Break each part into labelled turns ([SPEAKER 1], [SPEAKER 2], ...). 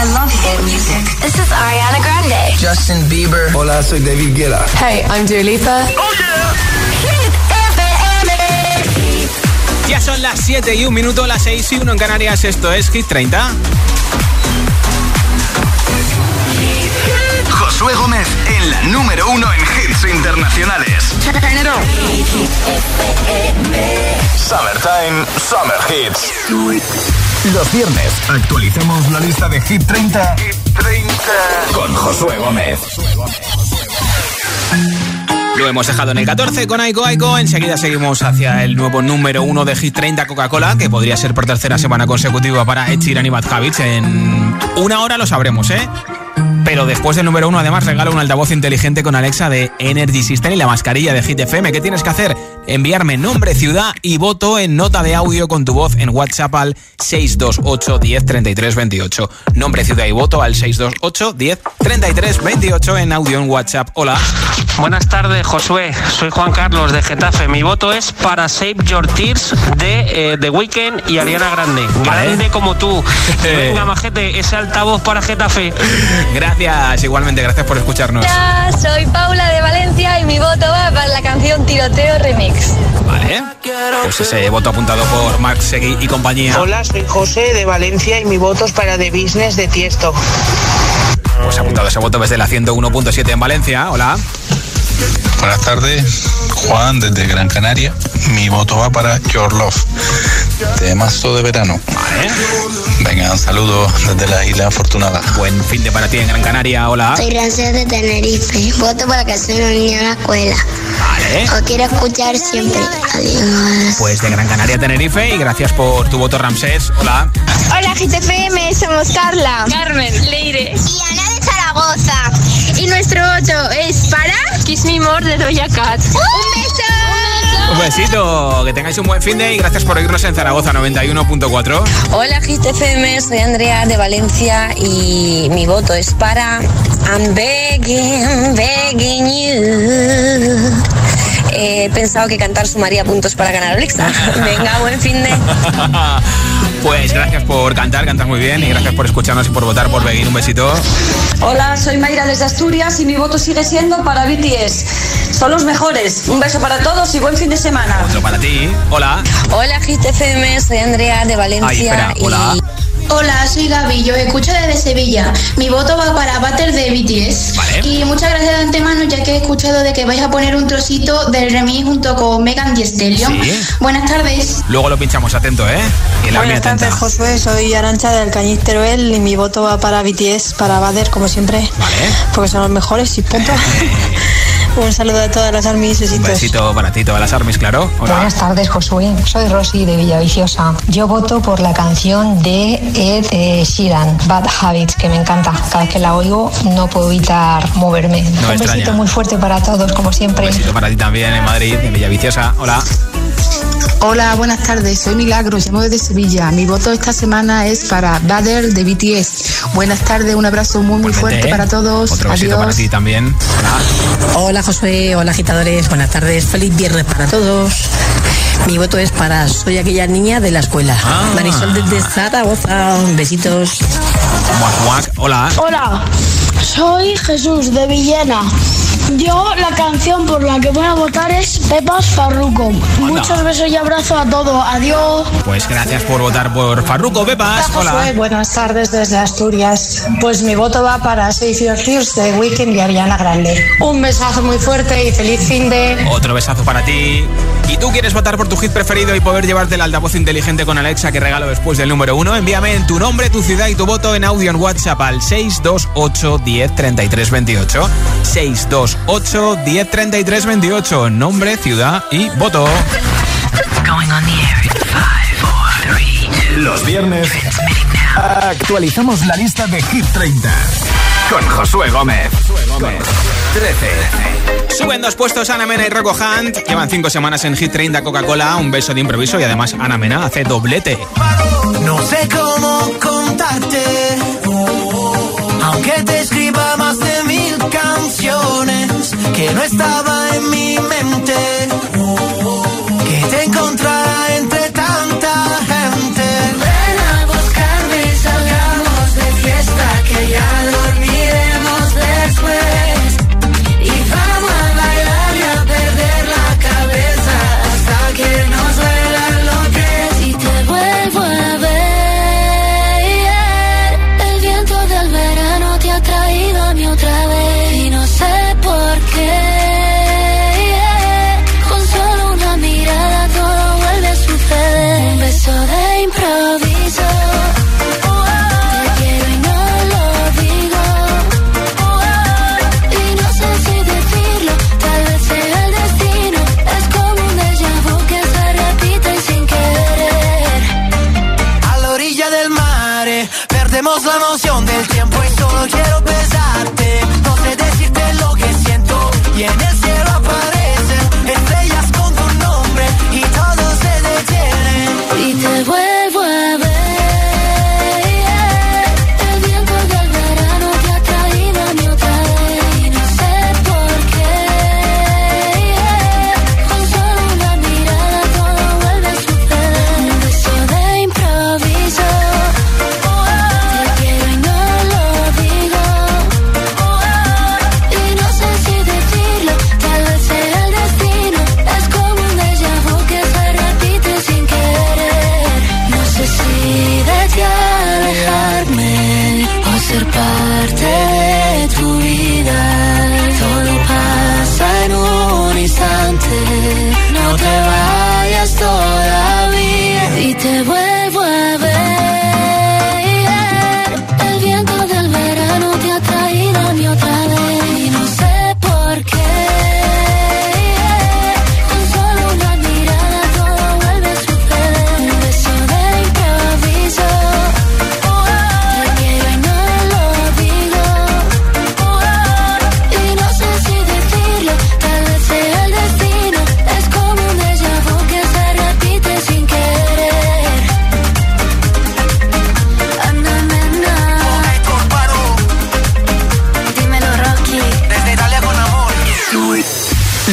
[SPEAKER 1] I love hit music.
[SPEAKER 2] This is Ariana Grande.
[SPEAKER 3] Justin Bieber.
[SPEAKER 4] Hola, soy David Guetta.
[SPEAKER 5] Hey, I'm Dua Lipa.
[SPEAKER 2] Oh yeah.
[SPEAKER 6] Ya son las 7 y un minuto, las 6 y 1 en Canarias. Esto es Hit 30.
[SPEAKER 7] Josué Gómez en la número uno en hits internacionales.
[SPEAKER 8] Summertime, Summer Hits.
[SPEAKER 7] Los viernes actualizamos la lista de Hit 30, Hit 30. con Josué Gómez.
[SPEAKER 6] Lo hemos dejado en el 14 con Aiko Aiko. Enseguida seguimos hacia el nuevo número 1 de Hit 30 Coca-Cola, que podría ser por tercera semana consecutiva para Ed Sheeran y Bad Habits. En una hora lo sabremos, ¿eh? Pero después del número uno, además, regalo un altavoz inteligente con Alexa de Energy System y la mascarilla de Hit FM. ¿Qué tienes que hacer? Enviarme nombre, ciudad y voto en nota de audio con tu voz en WhatsApp al 628 10 33 28. Nombre, ciudad y voto al 628 10 33 28 en audio en WhatsApp. Hola.
[SPEAKER 9] Buenas tardes, Josué. Soy Juan Carlos de Getafe. Mi voto es para Save Your Tears de eh, The Weeknd y Ariana Grande.
[SPEAKER 6] Vale.
[SPEAKER 9] Grande como tú. Venga, majete, ese altavoz para Getafe.
[SPEAKER 6] Gracias, igualmente, gracias por escucharnos.
[SPEAKER 10] Hola, soy Paula de Valencia y mi voto va para la canción Tiroteo Remix.
[SPEAKER 6] Vale. Pues ese voto apuntado por Mark Segui y compañía.
[SPEAKER 11] Hola, soy José de Valencia y mi voto es para The Business de Tiesto.
[SPEAKER 6] Pues apuntado ese voto desde la 101.7 en Valencia. Hola.
[SPEAKER 12] Buenas tardes, Juan desde Gran Canaria. Mi voto va para Your Love, temazo de verano.
[SPEAKER 6] Vale.
[SPEAKER 12] Venga, un saludo desde la isla afortunada.
[SPEAKER 6] Buen fin de para ti en Gran Canaria. Hola.
[SPEAKER 13] Soy Rancés de Tenerife. Voto para que sea una niña en la escuela.
[SPEAKER 6] Vale.
[SPEAKER 13] Os quiero escuchar siempre. Adiós.
[SPEAKER 6] Pues de Gran Canaria a Tenerife y gracias por tu voto, Ramsés. Hola.
[SPEAKER 14] Hola, GTFM, somos Carla,
[SPEAKER 10] Carmen, Leire
[SPEAKER 14] y Ana de Zaragoza. Y nuestro voto es para
[SPEAKER 10] Kiss Me More de Doja Cat.
[SPEAKER 14] ¡Un beso!
[SPEAKER 6] Un besito, que tengáis un buen fin de y gracias por oírnos en Zaragoza 91.4.
[SPEAKER 15] Hola GTFM, soy Andrea de Valencia y mi voto es para I'm begging, begging you. He pensado que cantar sumaría puntos para ganar Alexa. Venga, buen fin de.
[SPEAKER 6] Pues gracias por cantar, cantas muy bien y gracias por escucharnos y por votar por Begin. Un besito.
[SPEAKER 16] Hola, soy Mayra desde Asturias y mi voto sigue siendo para BTS. Son los mejores. Un beso para todos y buen fin de semana.
[SPEAKER 6] Otro para ti. Hola.
[SPEAKER 15] Hola GTFM, soy Andrea de Valencia
[SPEAKER 6] Ay, espera, hola.
[SPEAKER 15] y
[SPEAKER 17] Hola, soy Gaby, yo escucho desde Sevilla. Mi voto va para Butter de BTS.
[SPEAKER 6] Vale.
[SPEAKER 17] Y muchas gracias de antemano, ya que he escuchado de que vais a poner un trocito del remix junto con Megan Thee Stallion.
[SPEAKER 6] Sí.
[SPEAKER 17] Buenas tardes.
[SPEAKER 6] Luego lo pinchamos atento, ¿eh? Y la
[SPEAKER 18] Buenas tardes, Josué. Soy Arancha del Cañiz Teruel y mi voto va para BTS, para Bader, como siempre.
[SPEAKER 6] Vale.
[SPEAKER 18] Porque son los mejores y punto. Un saludo a todas las armies,
[SPEAKER 6] Un
[SPEAKER 18] besitos.
[SPEAKER 6] besito para ti, todas las armies, claro. Hola.
[SPEAKER 19] Buenas tardes, Josué. Soy Rosy de Villaviciosa. Yo voto por la canción de Ed eh, Sheeran, Bad Habits, que me encanta. Cada vez que la oigo no puedo evitar moverme. Un
[SPEAKER 6] extraña.
[SPEAKER 19] besito muy fuerte para todos, como siempre.
[SPEAKER 6] Un besito para ti también en Madrid, en Villaviciosa. Hola.
[SPEAKER 20] Hola, buenas tardes. Soy Milagros, llamo desde Sevilla. Mi voto esta semana es para Bader de BTS. Buenas tardes, un abrazo muy muy fuerte
[SPEAKER 6] Vente.
[SPEAKER 20] para todos.
[SPEAKER 6] Otro besito
[SPEAKER 20] Adiós.
[SPEAKER 6] para ti también. Hola.
[SPEAKER 11] Hola Josué, hola agitadores, buenas tardes, feliz viernes para todos. Mi voto es para Soy aquella niña de la escuela.
[SPEAKER 6] Ah.
[SPEAKER 11] Marisol desde Zaragoza, besitos.
[SPEAKER 6] Muac, muac. Hola.
[SPEAKER 2] Hola, soy Jesús de Villena. Yo la canción por la que voy a votar es Pepas Farruco. Muchos besos y abrazos a todos. Adiós.
[SPEAKER 6] Pues gracias por votar por Farruko Pepas.
[SPEAKER 5] Josué,
[SPEAKER 6] Hola.
[SPEAKER 5] buenas tardes desde Asturias. Pues mi voto va para Save Your Tears de Weekend y Ariana Grande. Un besazo muy fuerte y feliz fin de...
[SPEAKER 6] Otro besazo para ti. ¿Y tú quieres votar por tu hit preferido y poder llevarte el altavoz inteligente con Alexa que regalo después del número uno? Envíame en tu nombre, tu ciudad y tu voto en audio en WhatsApp al 628 10 33 28. 628 10 33 28. Nombre, ciudad y voto.
[SPEAKER 7] Los viernes actualizamos la lista de Hit 30 con Josué Gómez. 13.
[SPEAKER 6] Suben dos puestos Ana Mena y Rocco Hunt. Llevan cinco semanas en Hit 30 Coca-Cola. Un beso de improviso y además Ana Mena hace doblete.
[SPEAKER 3] No sé cómo contarte, aunque te escriba más de mil canciones, que no estaba en mi mente,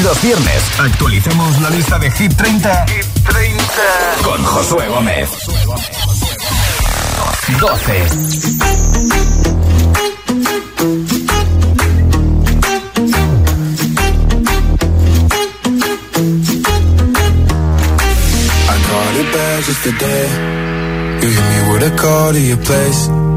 [SPEAKER 7] Los viernes actualicemos la lista de Hit 30, con Josué Gómez. 12.
[SPEAKER 4] I caught it bad just today. You hit me with a call to your place.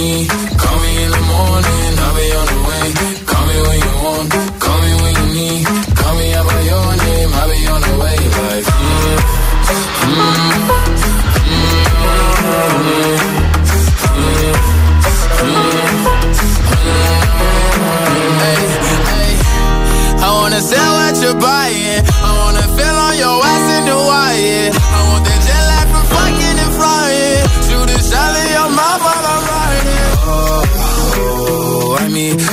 [SPEAKER 8] Call me in the morning, on the way. Call me when you want, call me when you need. Call me by your name, I'll be on the way. Like, mm, mm, I wanna sell what you're buying.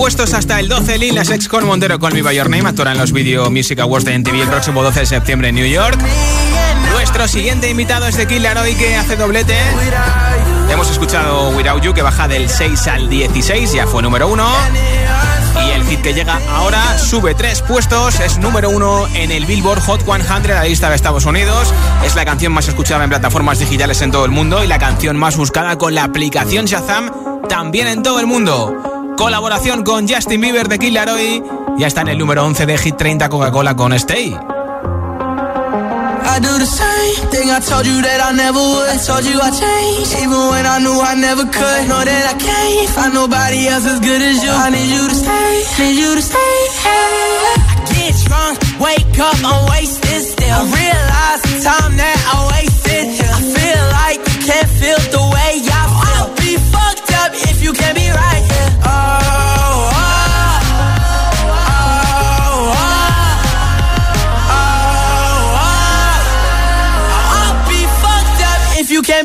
[SPEAKER 6] puestos hasta el 12. Lil Nas X con Montero con By Your Name. Actora en los Video Music Awards de MTV el próximo 12 de septiembre en New York. Nuestro siguiente invitado es de Kid Laroi que hace doblete. Hemos escuchado Without You que baja del 6 al 16, ya fue número 1. Y el hit que llega ahora sube tres puestos, es número uno en el Billboard Hot 100, la lista de Estados Unidos. Es la canción más escuchada en plataformas digitales en todo el mundo y la canción más buscada con la aplicación Shazam también en todo el mundo. Colaboración con Justin Bieber de Kid Laroi. Ya está en el número 11 de Hit 30 Coca-Cola con Stay.
[SPEAKER 3] I do the same thing I told you that I never would. I told you I changed, even when I knew I never could. Know that I can't find nobody else as good as you. I need you to stay, need you to stay. Hey. I get drunk, wake up, I'm wasted still. I realize the time that I wasted. I feel like you can't feel the way I feel. I'll be fucked up if you can't be right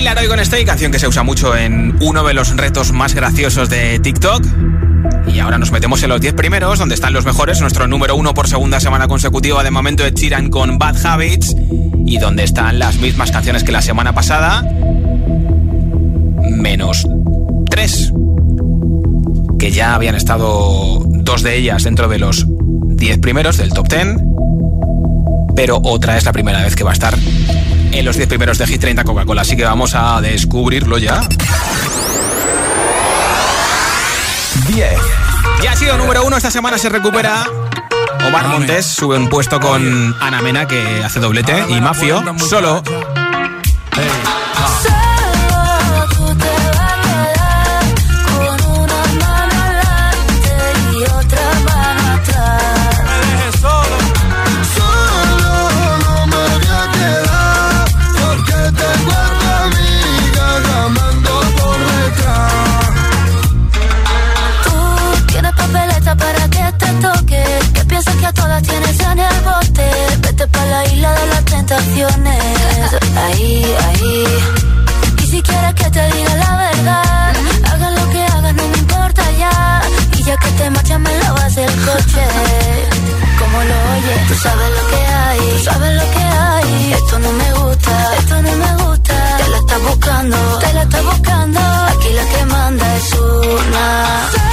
[SPEAKER 6] Tequila Roy con Stay, canción que se usa mucho en uno de los retos más graciosos de TikTok. Y ahora nos metemos en los 10 primeros, donde están los mejores, nuestro número uno por segunda semana consecutiva de momento de Chiran con Bad Habits, y donde están las mismas canciones que la semana pasada, menos 3, que ya habían estado dos de ellas dentro de los 10 primeros del top 10, pero otra es la primera vez que va a estar en los 10 primeros de Hit 30 Coca-Cola, así que vamos a descubrirlo ya.
[SPEAKER 7] 10.
[SPEAKER 6] Ya ha sido número uno, esta semana se recupera. Omar Montes sube un puesto con Ana Mena, que hace doblete, y Mafio, solo.
[SPEAKER 1] Solo Como lo oyes, tú sabes lo que hay. Tú sabes lo que hay. Esto no me gusta, esto no me gusta. Te la estás buscando, te la estás buscando. Aquí la que manda es una.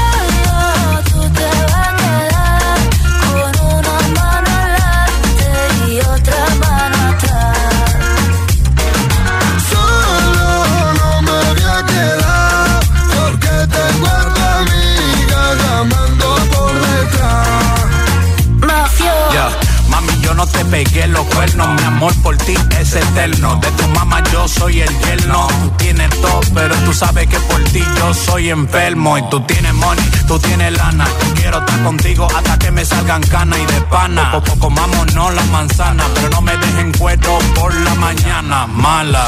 [SPEAKER 21] Pegué los cuernos, mi amor por ti es eterno. De tu mamá yo soy el yerno. Tú tienes todo, pero tú sabes que por ti yo soy enfermo. Y tú tienes money, tú tienes lana. Quiero estar contigo hasta que me salgan canas y de pana. Poco comámonos las manzanas, pero no me dejen cuero por la mañana. Mala.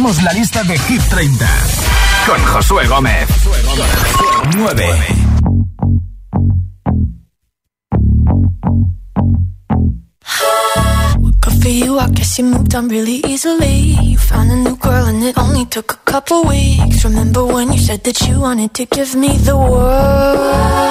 [SPEAKER 7] Actualizamos la lista de Hit 30 con Josué Gómez. 9.
[SPEAKER 1] Good for you, I guess you moved on really easily. You found a new girl and it only took a couple weeks. Remember when you said that you wanted to give me the world?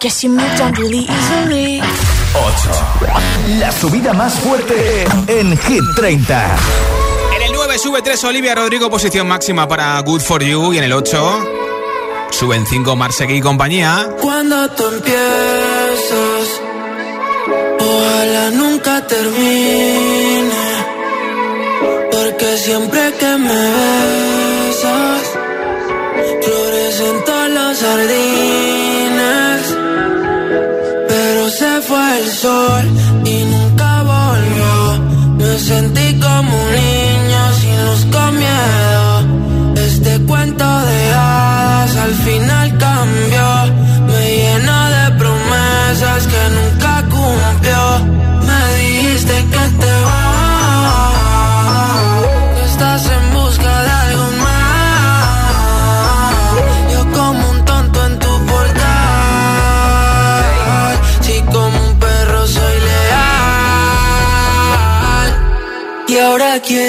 [SPEAKER 7] Guess you moved on really easily. 8. La subida más fuerte en Hit 30.
[SPEAKER 6] En el 9 sube 3 Olivia Rodrigo, posición máxima para Good For You. Y en el 8 suben 5 Marseille y compañía.
[SPEAKER 3] Cuando tú empiezas, ojalá nunca termine. Porque siempre que me besas, el sol y nunca volvió. Me sentí como un niño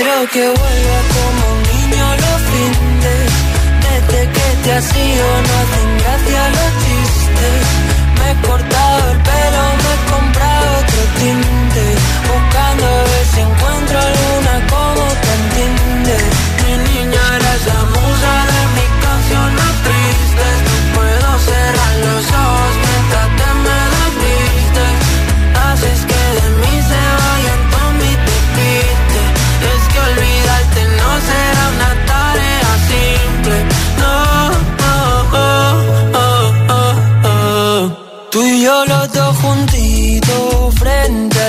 [SPEAKER 3] quiero que vuelva como un niño los fines. Desde que te has ido no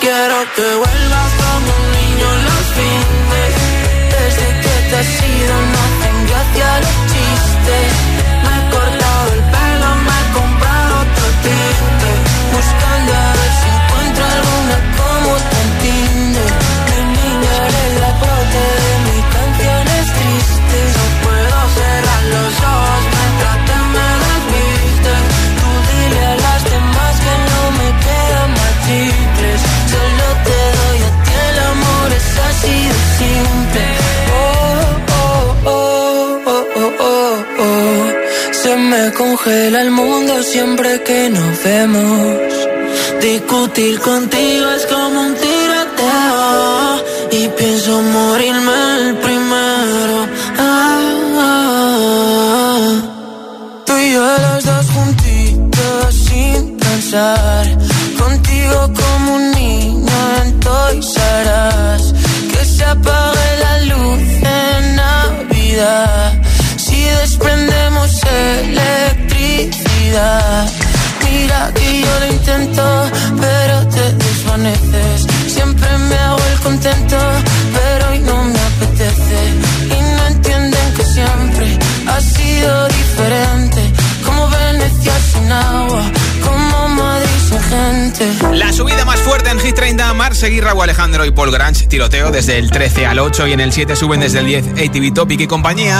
[SPEAKER 3] quiero que vuelvas como un niño los fines. Desde que te has ido siempre que nos vemos. Discutir contigo es como La
[SPEAKER 6] subida más fuerte en Hit 30, Mar Seguirra o Alejandro y Paul Grange, tiroteo desde el 13 al 8 y en el 7 suben desde el 10 ATV Topic y compañía.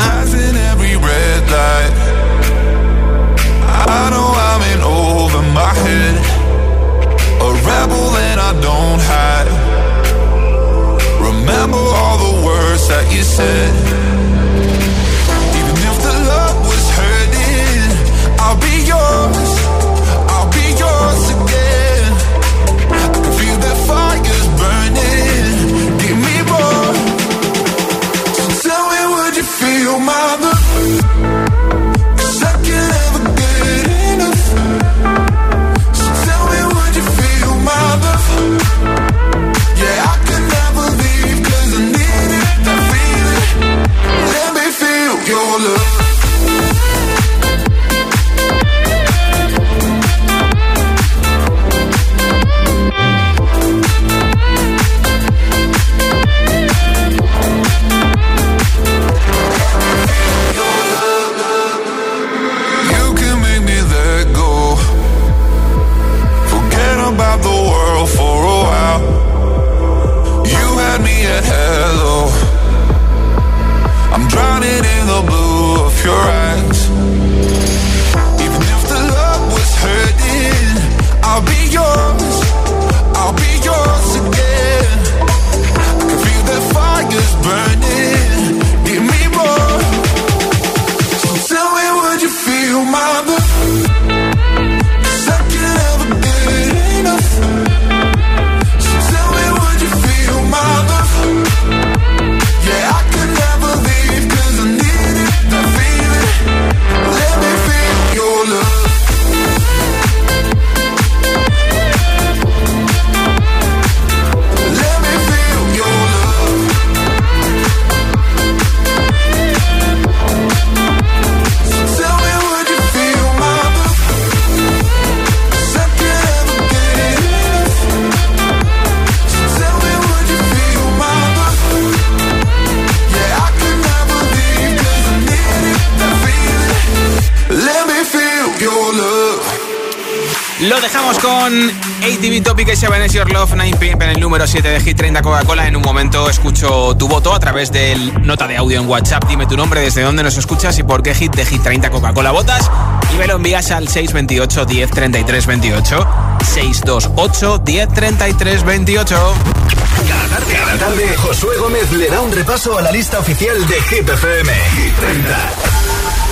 [SPEAKER 6] ATV Topic y is Your Love 9 p.m. en el número 7 de Hit 30 Coca-Cola. En un momento escucho tu voto a través del nota de audio en WhatsApp. Dime tu nombre, desde dónde nos escuchas y por qué Hit de Hit 30 Coca-Cola votas. Y me lo envías al 628 10 33 28. 628 10 33 28.
[SPEAKER 7] Cada tarde, Josué Gómez le da un repaso a la lista oficial de Hit FM. Hit 30.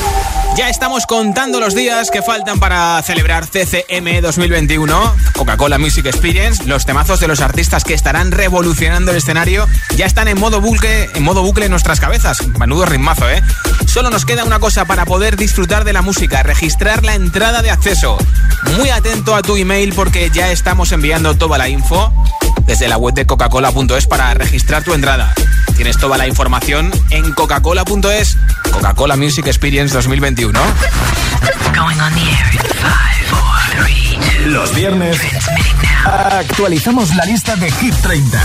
[SPEAKER 6] Ya estamos contando los días que faltan para celebrar CCM 2021, Coca-Cola Music Experience. Los temazos de los artistas que estarán revolucionando el escenario ya están en modo bucle, en modo bucle en nuestras cabezas. Manudo ritmazo, ¿eh? Solo nos queda una cosa para poder disfrutar de la música, registrar la entrada de acceso. Muy atento a tu email porque ya estamos enviando toda la info desde la web de coca-cola.es para registrar tu entrada. Tienes toda la información en coca-cola.es. Coca-Cola Music Experience 2021.
[SPEAKER 7] Los viernes actualizamos la lista de Hit 30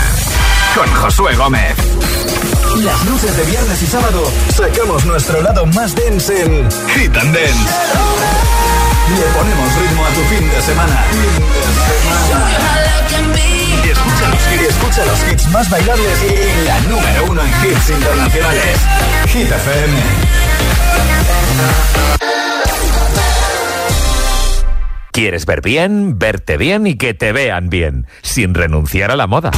[SPEAKER 7] con Josué Gómez. Las luces de viernes y sábado sacamos nuestro lado más dense en Hit and Dance. Le ponemos ritmo a tu fin de semana. Y escucha los, escucha los hits más bailables y la número uno en hits internacionales. Hit FM.
[SPEAKER 22] ¿Quieres ver bien, verte bien y que te vean bien, sin renunciar a la moda?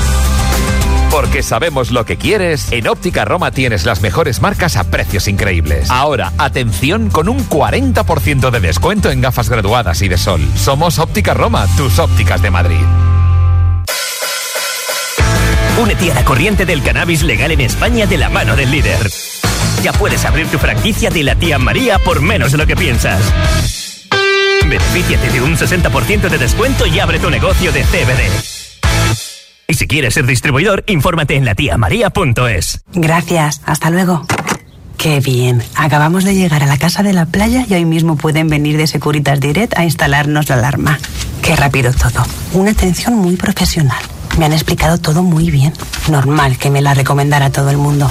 [SPEAKER 22] Porque sabemos lo que quieres, en Óptica Roma tienes las mejores marcas a precios increíbles. Ahora, atención con un 40% de descuento en gafas graduadas y de sol. Somos Óptica Roma, tus ópticas de Madrid.
[SPEAKER 23] Únete a la corriente del cannabis legal en España de la mano del líder. Ya puedes abrir tu franquicia de la tía María por menos de lo que piensas.
[SPEAKER 24] Benefíciate de un 60% de descuento y abre tu negocio de CBD. Y si quieres ser distribuidor, infórmate en latiamaria.es.
[SPEAKER 22] Gracias, hasta luego. Qué bien. Acabamos de llegar a la casa de la playa y hoy mismo pueden venir de Securitas Direct a instalarnos la alarma. Qué rápido todo. Una atención muy profesional. Me han explicado todo muy bien. Normal que me la recomendara todo el mundo.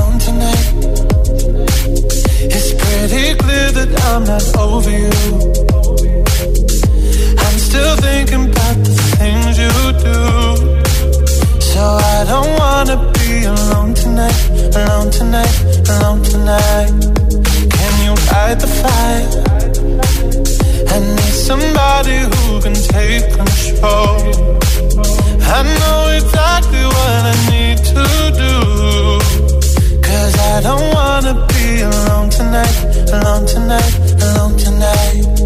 [SPEAKER 25] I'm not over you. I'm still thinking about the things you do. So I don't wanna be alone tonight, alone tonight, alone tonight. Can you fight the fight? I need somebody who can take control. I know exactly what I need to do. Cause I don't wanna be alone tonight, alone tonight, alone tonight.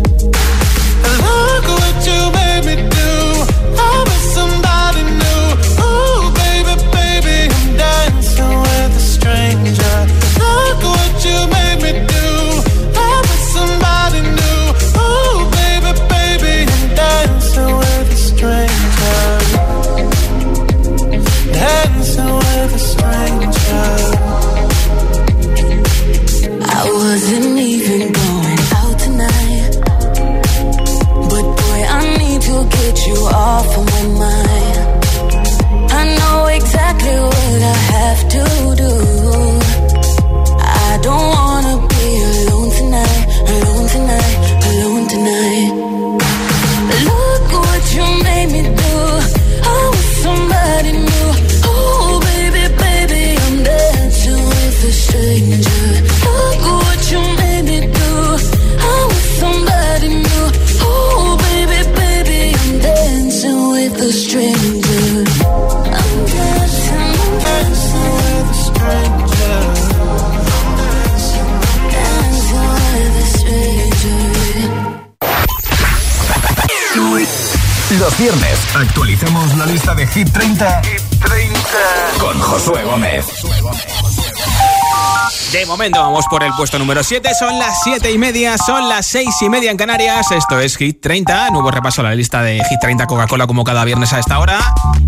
[SPEAKER 6] Momento vamos por el puesto número 7, son las 7 y media, son las 6 y media en Canarias, esto es Hit 30, nuevo repaso a la lista de Hit 30 Coca-Cola como cada viernes a esta hora.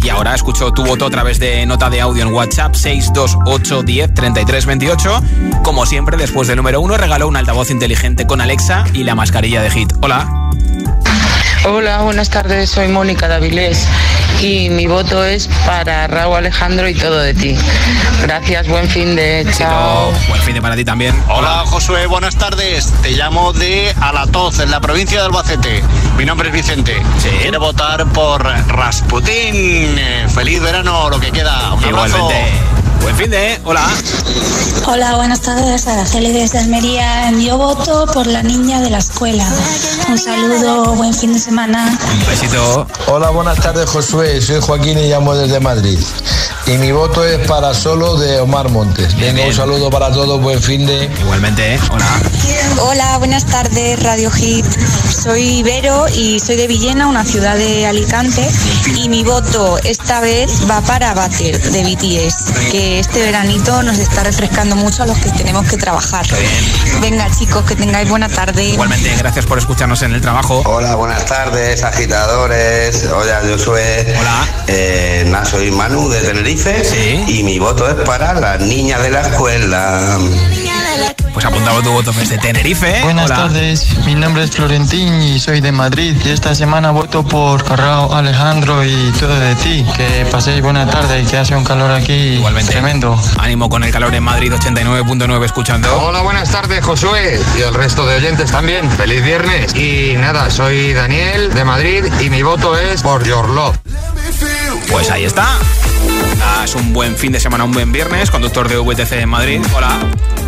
[SPEAKER 6] Y ahora escucho tu voto a través de nota de audio en WhatsApp 628 10 33 28, como siempre después del número 1 regaló un altavoz inteligente con Alexa y la mascarilla de Hit. Hola.
[SPEAKER 26] Hola, buenas tardes, soy Mónica Davilés y mi voto es para Raúl Alejandro y todo de ti. Gracias, buen fin de chao.
[SPEAKER 6] Buen fin de para ti también.
[SPEAKER 27] Hola Josué, buenas tardes. Te llamo de Alatoz, en la provincia de Albacete. Mi nombre es Vicente. Quiero votar por Rasputín. Eh, Feliz verano, lo que queda. Un abrazo.
[SPEAKER 6] Buen fin de, hola.
[SPEAKER 1] Hola, buenas tardes, Araceli desde Almería. Yo voto por la niña de la escuela. Un saludo, buen fin de semana.
[SPEAKER 6] Un besito.
[SPEAKER 28] Hola, buenas tardes, Josué. Soy Joaquín y llamo desde Madrid. Y mi voto es para solo de Omar Montes. Venga, un saludo para todos, buen fin de.
[SPEAKER 6] Igualmente, ¿eh? hola.
[SPEAKER 29] Hola, buenas tardes, Radio Hit. Soy Vero y soy de Villena, una ciudad de Alicante. Y mi voto esta vez va para Bater de BTS, que este veranito nos está refrescando mucho a los que tenemos que trabajar. Venga, chicos, que tengáis buena tarde.
[SPEAKER 6] Igualmente, gracias por escucharnos en el trabajo.
[SPEAKER 30] Hola, buenas tardes, agitadores. Hola, Josué.
[SPEAKER 6] Hola.
[SPEAKER 30] Eh, nada, soy Manu de Tenerife. Y mi voto es para las niñas de la escuela.
[SPEAKER 6] Pues apuntado tu voto desde Tenerife. ¿eh?
[SPEAKER 31] Buenas
[SPEAKER 6] Hola.
[SPEAKER 31] tardes, mi nombre es Florentín y soy de Madrid y esta semana voto por Raúl Alejandro y todo de ti. Que paséis buena tarde y que hace un calor aquí
[SPEAKER 6] Igualmente.
[SPEAKER 31] tremendo.
[SPEAKER 6] Ánimo con el calor en Madrid 89.9 escuchando.
[SPEAKER 32] Hola, buenas tardes, Josué y el resto de oyentes también. Feliz viernes. Y nada, soy Daniel de Madrid y mi voto es por Your Love.
[SPEAKER 6] Pues ahí está. Es un buen fin de semana, un buen viernes, conductor de VTC en Madrid. Hola.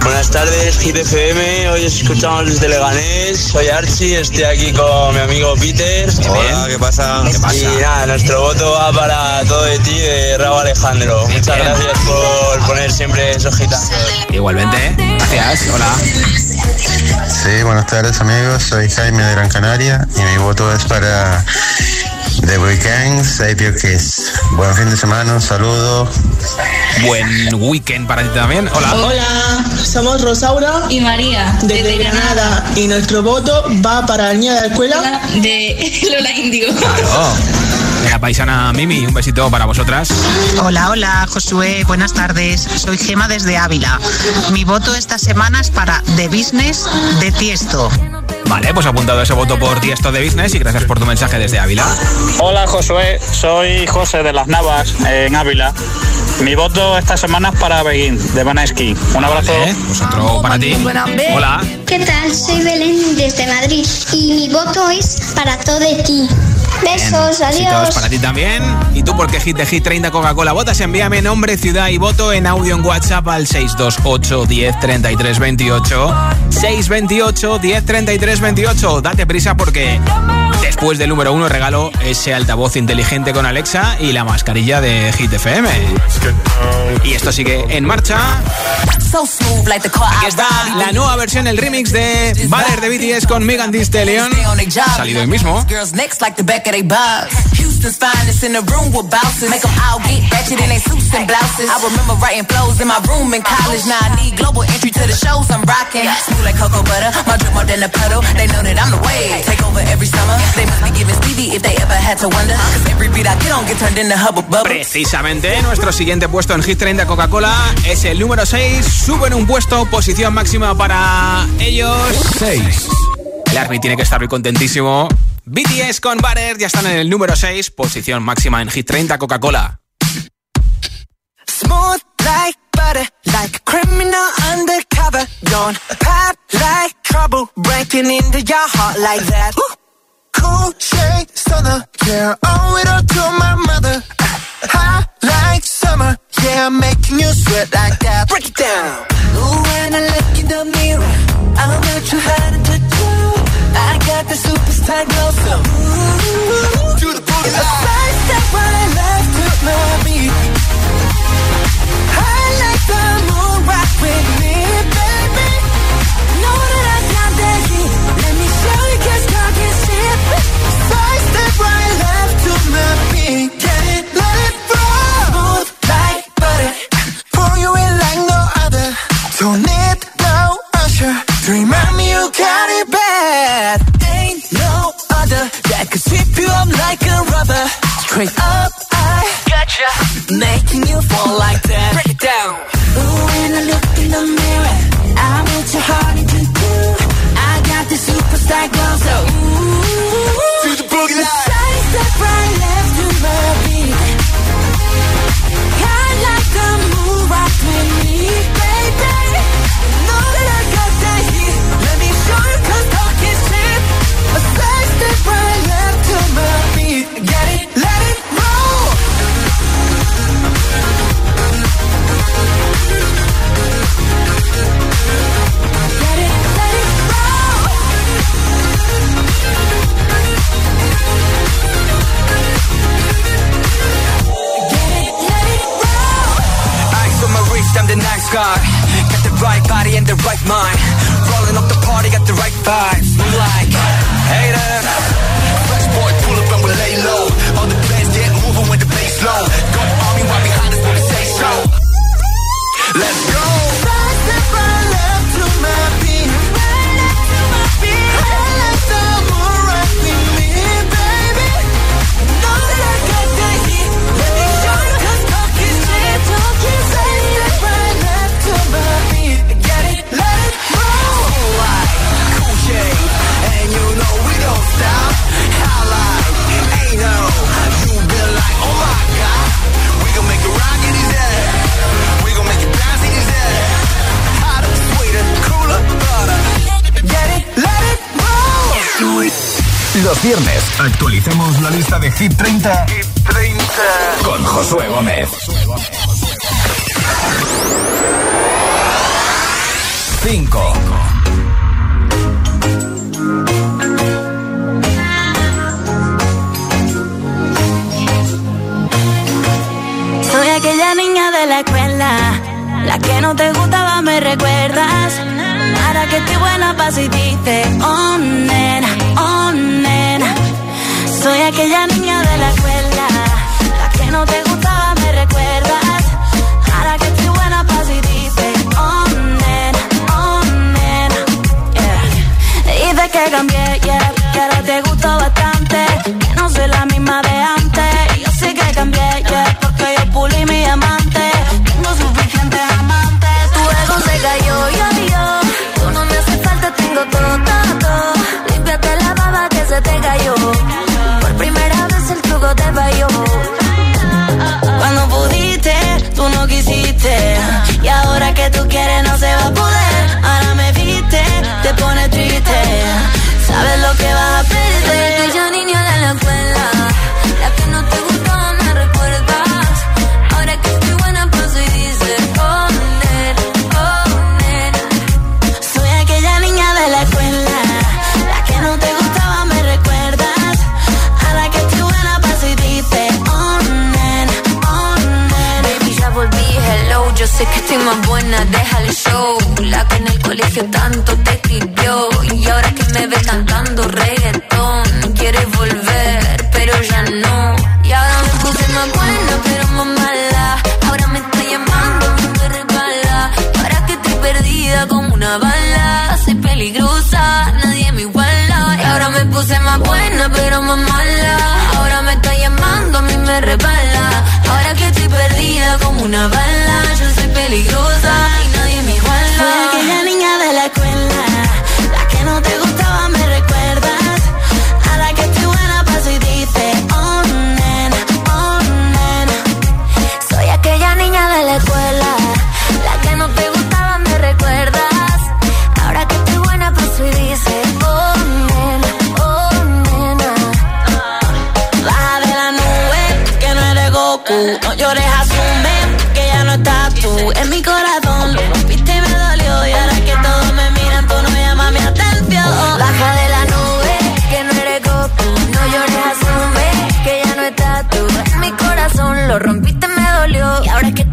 [SPEAKER 33] Buenas tardes, GTFM. Hoy os escuchamos desde Leganés. Soy Archie, estoy aquí con mi amigo Peter.
[SPEAKER 34] Hola, ¿qué pasa?
[SPEAKER 33] ¿Qué pasa? Y nada, nuestro voto va para todo de ti, de Raúl Alejandro. Muchas gracias por poner siempre esos gitazos.
[SPEAKER 6] Igualmente, gracias. Hola.
[SPEAKER 30] Sí, buenas tardes amigos, soy Jaime de Gran Canaria y mi voto es para The Weeknd, Save Your Kiss. Buen fin de semana, un saludo.
[SPEAKER 6] Buen weekend para ti también. Hola.
[SPEAKER 10] Hola, somos Rosaura
[SPEAKER 35] y María
[SPEAKER 10] desde, Granada. y nuestro voto va para la niña de la escuela
[SPEAKER 35] de Lola Indio.
[SPEAKER 6] Claro. De la paisana Mimi, un besito para vosotras.
[SPEAKER 36] Hola, hola, Josué, buenas tardes. Soy Gema desde Ávila. Mi voto esta semana es para The Business de Tiesto.
[SPEAKER 6] Vale, pues apuntado ese voto por Tiesto de Business y gracias por tu mensaje desde Ávila.
[SPEAKER 37] Hola Josué, soy José de las Navas en Ávila. Mi voto esta semana es para Begin de Maneskin. Un abrazo.
[SPEAKER 6] Vale, pues otro para ti. Hola.
[SPEAKER 38] ¿Qué tal? Soy Belén desde Madrid y mi voto es para todo de ti. Besos,
[SPEAKER 6] Besitos
[SPEAKER 38] adiós.
[SPEAKER 6] para ti también. ¿Y tú por qué hit de Hit 30 Coca-Cola votas? Envíame nombre, ciudad y voto en audio en WhatsApp al 628 10 33 28. 628 10 33 28. Date prisa porque después del número uno regalo ese altavoz inteligente con Alexa y la mascarilla de Hit FM. Y esto sigue en marcha. Aquí está la nueva versión, el remix de Baller de BTS con Megan Thee Stallion. Ha salido hoy mismo.
[SPEAKER 39] Of they bobs. Houston's finest in the room with bouncers. Make them all get ratchet in their suits and blouses. I remember writing flows in my room in college. Now I need global entry to the shows I'm rocking. Smooth like cocoa butter. My drip more than a puddle. They know that I'm the wave. Take over every summer. They must be giving Stevie if they ever had to wonder. Cause every beat I get on get turned into hubba bubba.
[SPEAKER 6] Precisamente, nuestro siguiente puesto en Hit 30 Coca-Cola es el número 6. Suben un puesto, posición máxima para ellos.
[SPEAKER 7] 6.
[SPEAKER 6] El Army tiene que estar muy contentísimo. BTS con Butter ya están en el número 6, posición máxima en Hit 30 Coca-Cola.
[SPEAKER 3] Smooth like butter, like a criminal undercover. Don't pop like trouble, breaking into your heart like that. Ooh. Cool shade stunner, yeah, owe it all to my mother. Hot like summer, yeah, I'm making you sweat like that. Break it down. Ooh, when I look in the mirror, I'm not too hard to do. I got the superstar glow, so ooh, do the booty. It's a side step right left to my beat. I like the moon rock with me, baby. Know that I got that heat. Let me show you 'cause talk is cheap. Side step right left to my beat. Get it, let it roll. Smooth like butter. Pour you in like no other. Don't need no usher. To remind me got it bad. Ain't no other that could sweep you up like a rubber. Straight up, I gotcha. Making you fall like that. Break it down. Ooh, when I look in the mirror, I'm what your heart into do. I got the superstar glow, so nice guy. Got the right body and the right mind. Rolling up the party, got the right vibes. Move
[SPEAKER 7] Los viernes actualicemos la lista de Hit 30, Hit 30. con Josué Gómez. 5.
[SPEAKER 1] Soy aquella niña de la escuela, la que no te gustaba, me recuerdas. Ahora que estoy buena, paso y dice, oh nena, oh nena. Soy aquella niña de la escuela, la que no te gustaba, me recuerdas. Ahora que estoy buena, paso y dice, oh nena, oh nena. Yeah. Dice que cambié, yeah, que ahora te gustó bastante. Que no soy la misma de antes. Se te cayó.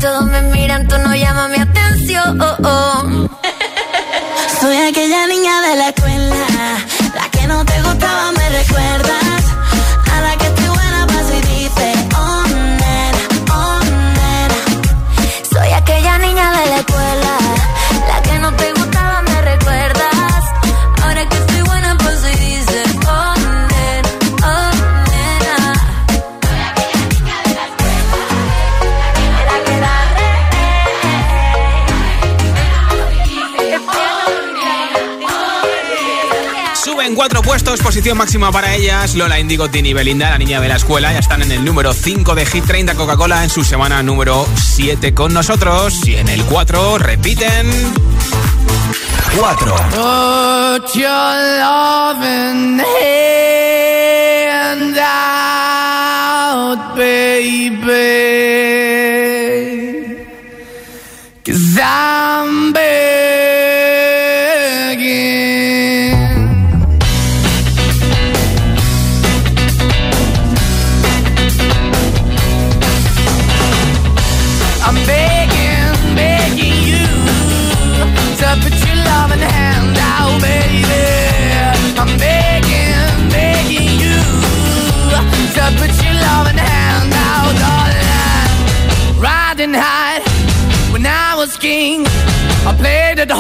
[SPEAKER 1] Todos me miran, tú no llamas mi atención. Soy aquella niña de la escuela,
[SPEAKER 6] cuatro puestos, posición máxima para ellas. Lola Indigo, Tini Belinda, la niña de la escuela, ya están en el número 5 de Hit 30 Coca-Cola en su semana número 7 con nosotros. Y en el 4 repiten.
[SPEAKER 7] 4.
[SPEAKER 37] Put your loving hand out, baby.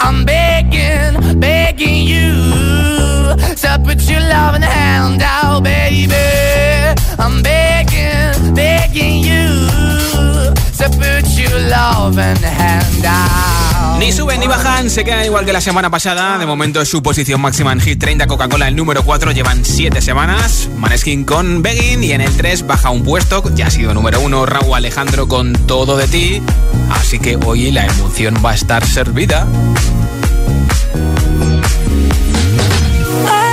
[SPEAKER 37] I'm begging, begging you. To put your loving hand out, baby. I'm begging, begging you. To put your loving hand out.
[SPEAKER 3] Ni suben ni bajan, se quedan igual que la semana pasada. De momento es su posición máxima en Hit 30. Coca-Cola el número 4, llevan 7 semanas. Maneskin con Begging y en el 3 baja un puesto. Ya ha sido número 1 Raúl Alejandro con Todo de ti. Así que hoy la emoción va a estar servida.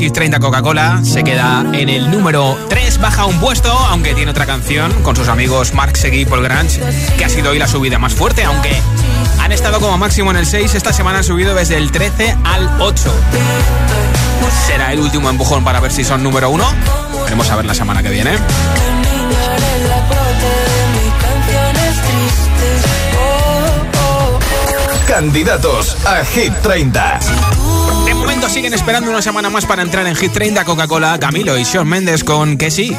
[SPEAKER 3] Hit 30 Coca-Cola. Se queda en el número 3, baja un puesto, aunque tiene otra canción con sus amigos Mark Seguí y Paul Grange, que ha sido hoy la subida más fuerte, aunque han estado como máximo en el 6. Esta semana han subido desde el 13 al 8. Será el último empujón para ver si son número 1. Veremos a ver la semana que viene.
[SPEAKER 7] Candidatos a Hit 30.
[SPEAKER 3] Momento siguen esperando una semana más para entrar en Hit 30 Coca-Cola, Camilo y Shawn Mendes con que sí.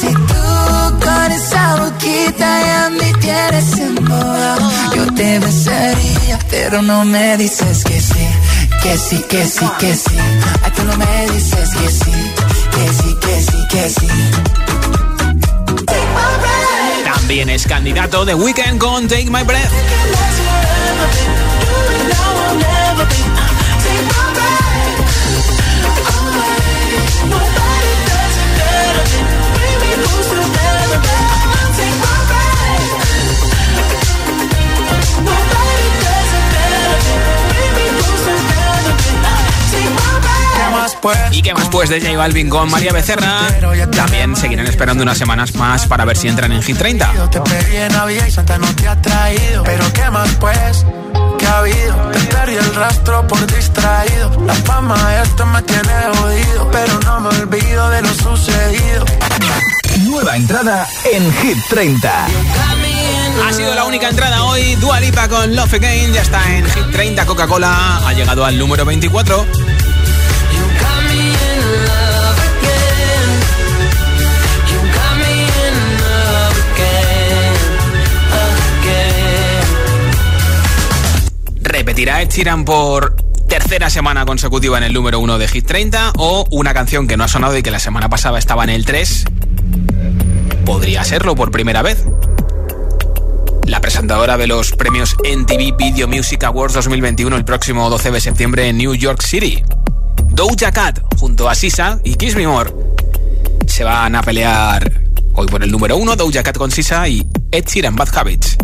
[SPEAKER 40] Si tú con esa boquita ya me tienes en
[SPEAKER 3] te besaría, pero no me dices que sí, que sí, que sí, que sí. Ay, tú no me dices que sí, que sí, que sí, que sí.
[SPEAKER 6] También es candidato de Weekend con Take My Breath. ¿Y qué más pues de J Balvin con María Becerra? También seguirán esperando unas semanas más para ver si entran en Hit 30.
[SPEAKER 3] Te perdí en y Santa no te ha traído. Pero qué más pues, ¿qué ha habido? Te perdí el rastro por distraído. La fama esto me tiene jodido. Pero no me olvido de lo sucedido.
[SPEAKER 7] Nueva entrada en Hit 30.
[SPEAKER 6] Ha sido la única entrada hoy. Dua Lipa con Love Again ya está en Hit 30. Coca-Cola ha llegado al número 24. ¿Repetirá Ed Sheeran por tercera semana consecutiva en el número 1 de Hit 30 o una canción que no ha sonado y que la semana pasada estaba en el 3? Podría serlo por primera vez. La presentadora de los premios NTV Video Music Awards 2021 el próximo 12 de septiembre en New York City. Doja Cat junto a Sisa y Kiss Me More se van a pelear hoy por el número 1, Doja Cat con Sisa y Ed Sheeran Bad Habits.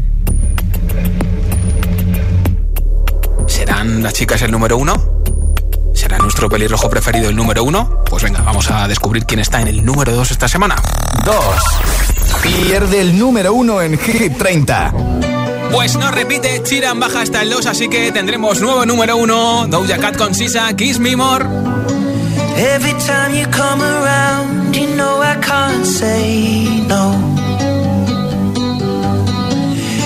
[SPEAKER 6] ¿Serán las chicas el número uno? ¿Será nuestro pelirrojo preferido el número uno? Pues venga, vamos a descubrir quién está en el número dos esta semana.
[SPEAKER 7] Dos. Pierde el número uno en Hit 30.
[SPEAKER 6] Pues no repite, Chiran baja hasta el 2, así que tendremos nuevo número uno. Doja Cat con Sisa, Kiss Me More.
[SPEAKER 3] Every time you come around, you know I can't say no.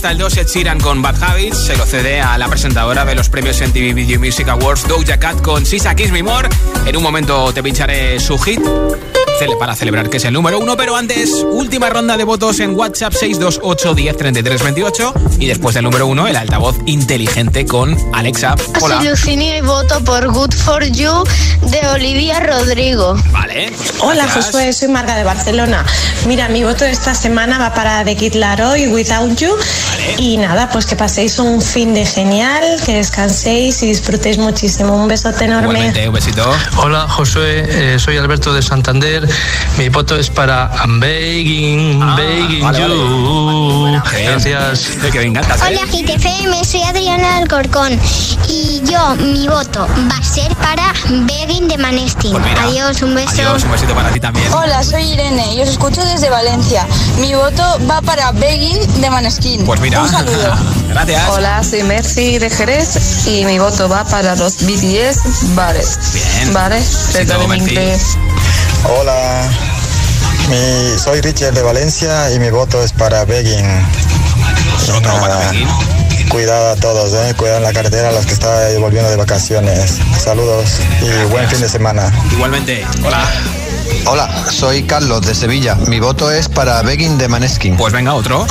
[SPEAKER 6] Hasta el 2, Ed Sheeran con Bad Habits, se lo cede a la presentadora de los premios MTV Video Music Awards, Doja Cat con Sisa Kiss Me More. En un momento te pincharé su hit para celebrar que es el número uno, pero antes, última ronda de votos en WhatsApp 628 10 28 y después del número uno, el altavoz inteligente con Alexa.
[SPEAKER 38] Hola. Soy Lucinia y voto por Good For You de Olivia Rodrigo.
[SPEAKER 6] Vale.
[SPEAKER 41] Pues Hola Josué, soy Marga de Barcelona. Mira, mi voto esta semana va para The Kid Laroi, Without You. Y nada, pues que paséis un fin de genial, que descanséis y disfrutéis muchísimo. Un besote enorme.
[SPEAKER 6] un besito.
[SPEAKER 31] Hola Josué, eh, soy Alberto de Santander. Mi voto es para I'm begging, ah, begging you. Gracias.
[SPEAKER 38] Hola GTFM, soy Adriana Alcorcón. Y yo, mi voto va a ser para Begging de Maneskin. Pues Adiós, un beso.
[SPEAKER 6] Adiós, un besito para ti también.
[SPEAKER 42] Hola, soy Irene y os escucho desde Valencia. Mi voto va para Begging de Maneskin.
[SPEAKER 6] Pues mira.
[SPEAKER 42] Un saludo.
[SPEAKER 6] Gracias.
[SPEAKER 41] Hola, soy Mercy de Jerez y mi voto va para los BTS Vale.
[SPEAKER 6] Bien.
[SPEAKER 41] Vale.
[SPEAKER 6] Perdón
[SPEAKER 43] Hola, soy Richard de Valencia y mi voto es para Begging. Cuidado a todos, eh. cuidado en la carretera a los que están volviendo de vacaciones. Saludos y buen fin de semana.
[SPEAKER 6] Igualmente, hola.
[SPEAKER 44] Hola, soy Carlos de Sevilla. Mi voto es para Begging de Maneskin.
[SPEAKER 6] Pues venga, otro.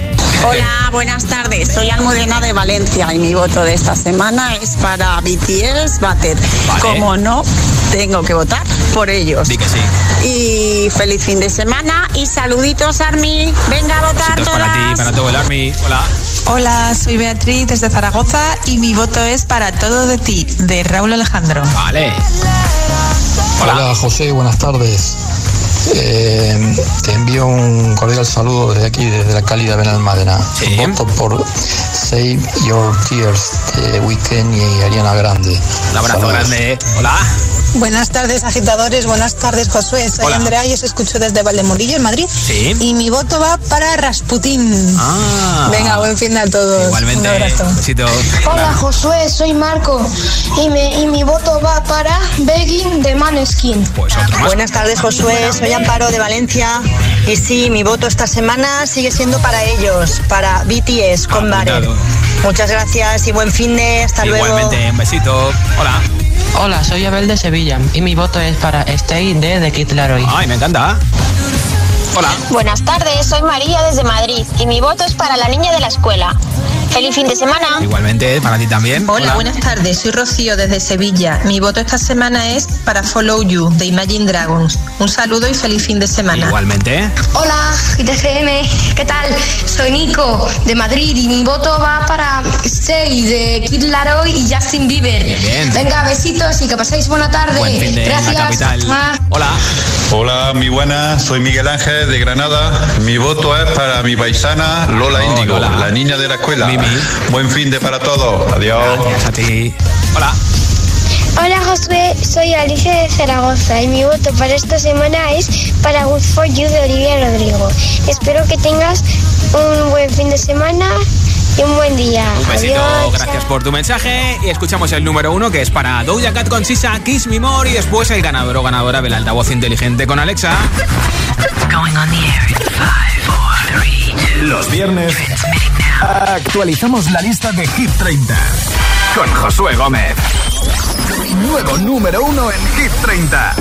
[SPEAKER 45] Hola, buenas tardes. Soy Almudena de Valencia y mi voto de esta semana es para BTS Butter. Como no, tengo que votar por ellos.
[SPEAKER 6] Sí que sí.
[SPEAKER 45] Y feliz fin de semana y saluditos, Army. Venga a votar
[SPEAKER 6] todas. para ti, para todo el Army. Hola.
[SPEAKER 41] Hola, soy Beatriz desde Zaragoza y mi voto es para todo de ti, de Raúl Alejandro.
[SPEAKER 6] Vale.
[SPEAKER 46] Hola, José, buenas tardes. Eh, te envío un cordial saludo desde aquí, desde la cálida Benalmádena.
[SPEAKER 6] Sí.
[SPEAKER 46] Voto por Save Your Tears de Weekend y Ariana Grande.
[SPEAKER 6] Un abrazo grande. Hola.
[SPEAKER 41] Buenas tardes, agitadores. Buenas tardes, Josué. Soy Andrea y os escucho desde Valdemorillo, en Madrid.
[SPEAKER 6] Sí.
[SPEAKER 41] Y mi voto va para Rasputín.
[SPEAKER 6] Ah.
[SPEAKER 41] Venga, buen fin de a todos.
[SPEAKER 6] Igualmente.
[SPEAKER 41] Un abrazo.
[SPEAKER 6] Besito.
[SPEAKER 38] Hola, Josué. Soy Marco. Y, me, y mi voto va para Begging de Maneskin.
[SPEAKER 6] Pues otro más.
[SPEAKER 41] Buenas tardes, Josué. Soy Amparo de Valencia. Y sí, mi voto esta semana sigue siendo para ellos, para BTS con Barer. Muchas gracias y buen fin de. Hasta luego.
[SPEAKER 6] Igualmente, un besito. Hola.
[SPEAKER 41] Hola, soy Abel de Sevilla y mi voto es para Stay de The Kid Laroi.
[SPEAKER 6] Ay, me encanta. Hola.
[SPEAKER 38] Buenas tardes, soy María desde Madrid y mi voto es para la niña de la escuela. Feliz fin de semana.
[SPEAKER 6] Igualmente, para ti también.
[SPEAKER 41] Hola, buenas tardes. Soy Rocío desde Sevilla. Mi voto esta semana es para Follow You de Imagine Dragons. Un saludo y feliz fin de semana.
[SPEAKER 6] Igualmente.
[SPEAKER 38] Hola, GTCM. ¿Qué tal? Soy Nico de Madrid y mi voto va para Stay de Kid Laroi y Justin Bieber.
[SPEAKER 6] Bien.
[SPEAKER 38] Venga, besitos y que paséis buena tarde.
[SPEAKER 6] Buen fin de
[SPEAKER 38] Gracias.
[SPEAKER 6] la. Hola.
[SPEAKER 47] Hola, mi buena, soy Miguel Ángel de Granada. Mi voto es para mi paisana Lola
[SPEAKER 6] Oh,
[SPEAKER 47] Índigo, la niña de la escuela. Buen fin de para todos. Adiós.
[SPEAKER 6] Gracias a ti. Hola.
[SPEAKER 38] Hola Josué, soy Alicia de Zaragoza y mi voto para esta semana es para Good For You de Olivia Rodrigo. Espero que tengas un buen fin de semana y un buen día.
[SPEAKER 6] Un besito,
[SPEAKER 38] Adiós,
[SPEAKER 6] gracias por tu mensaje. Y escuchamos el número uno que es para Doja Cat con Sisa Kiss Me More. Y después el ganador o ganadora del altavoz inteligente con Alexa.
[SPEAKER 7] Los viernes actualizamos la lista de Hit 30 con Josué Gómez. Nuevo número uno en Hit 30.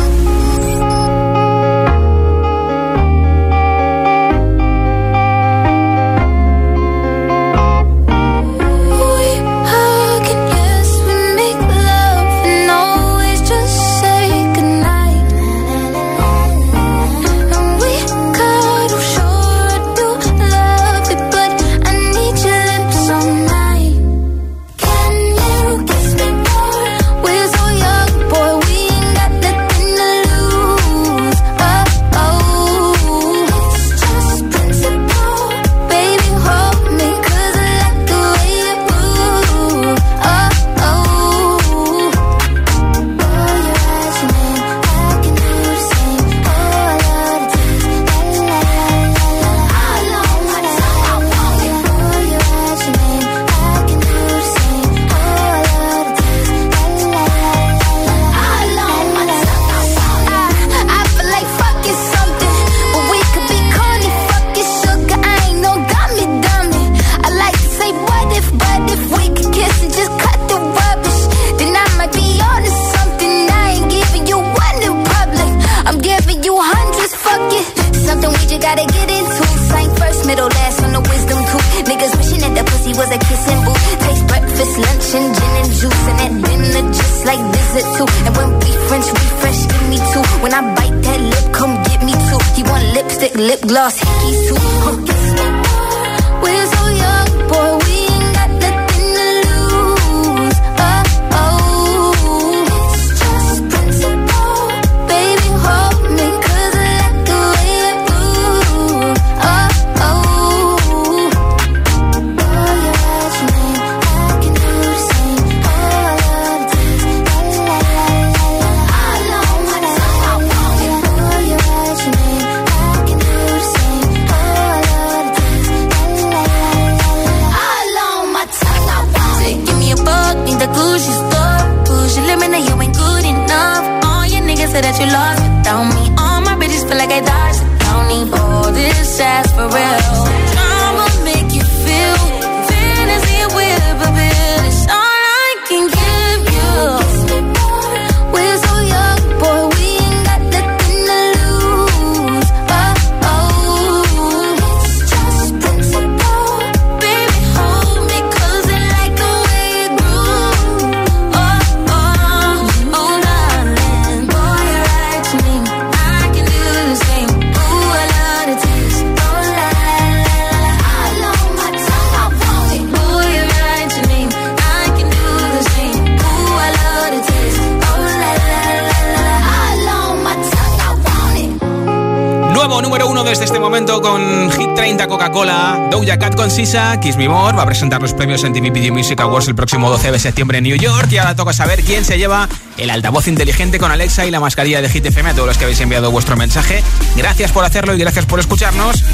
[SPEAKER 6] Sisa, Kiss Me More, va a presentar los premios en TV Video Music Awards el próximo 12 de septiembre en New York. Y ahora toca saber quién se lleva el altavoz inteligente con Alexa y la mascarilla de Hit FM a todos los que habéis enviado vuestro mensaje. Gracias por hacerlo y gracias por escucharnos.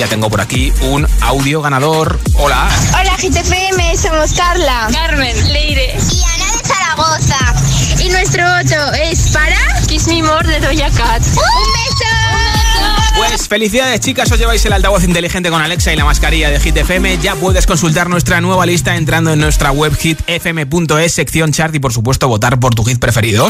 [SPEAKER 6] Ya tengo por aquí un audio ganador. Hola.
[SPEAKER 38] Hola, GTFM, somos Carla,
[SPEAKER 42] Carmen, Leire
[SPEAKER 38] y Ana de Zaragoza.
[SPEAKER 42] Y nuestro voto es para Kiss Me More de Doja Cat.
[SPEAKER 38] ¡Oh!
[SPEAKER 6] Pues felicidades chicas, os lleváis el altavoz inteligente con Alexa y la mascarilla de Hit FM. Ya puedes consultar nuestra nueva lista entrando en nuestra web hitfm.es, sección chart y por supuesto votar por tu hit preferido.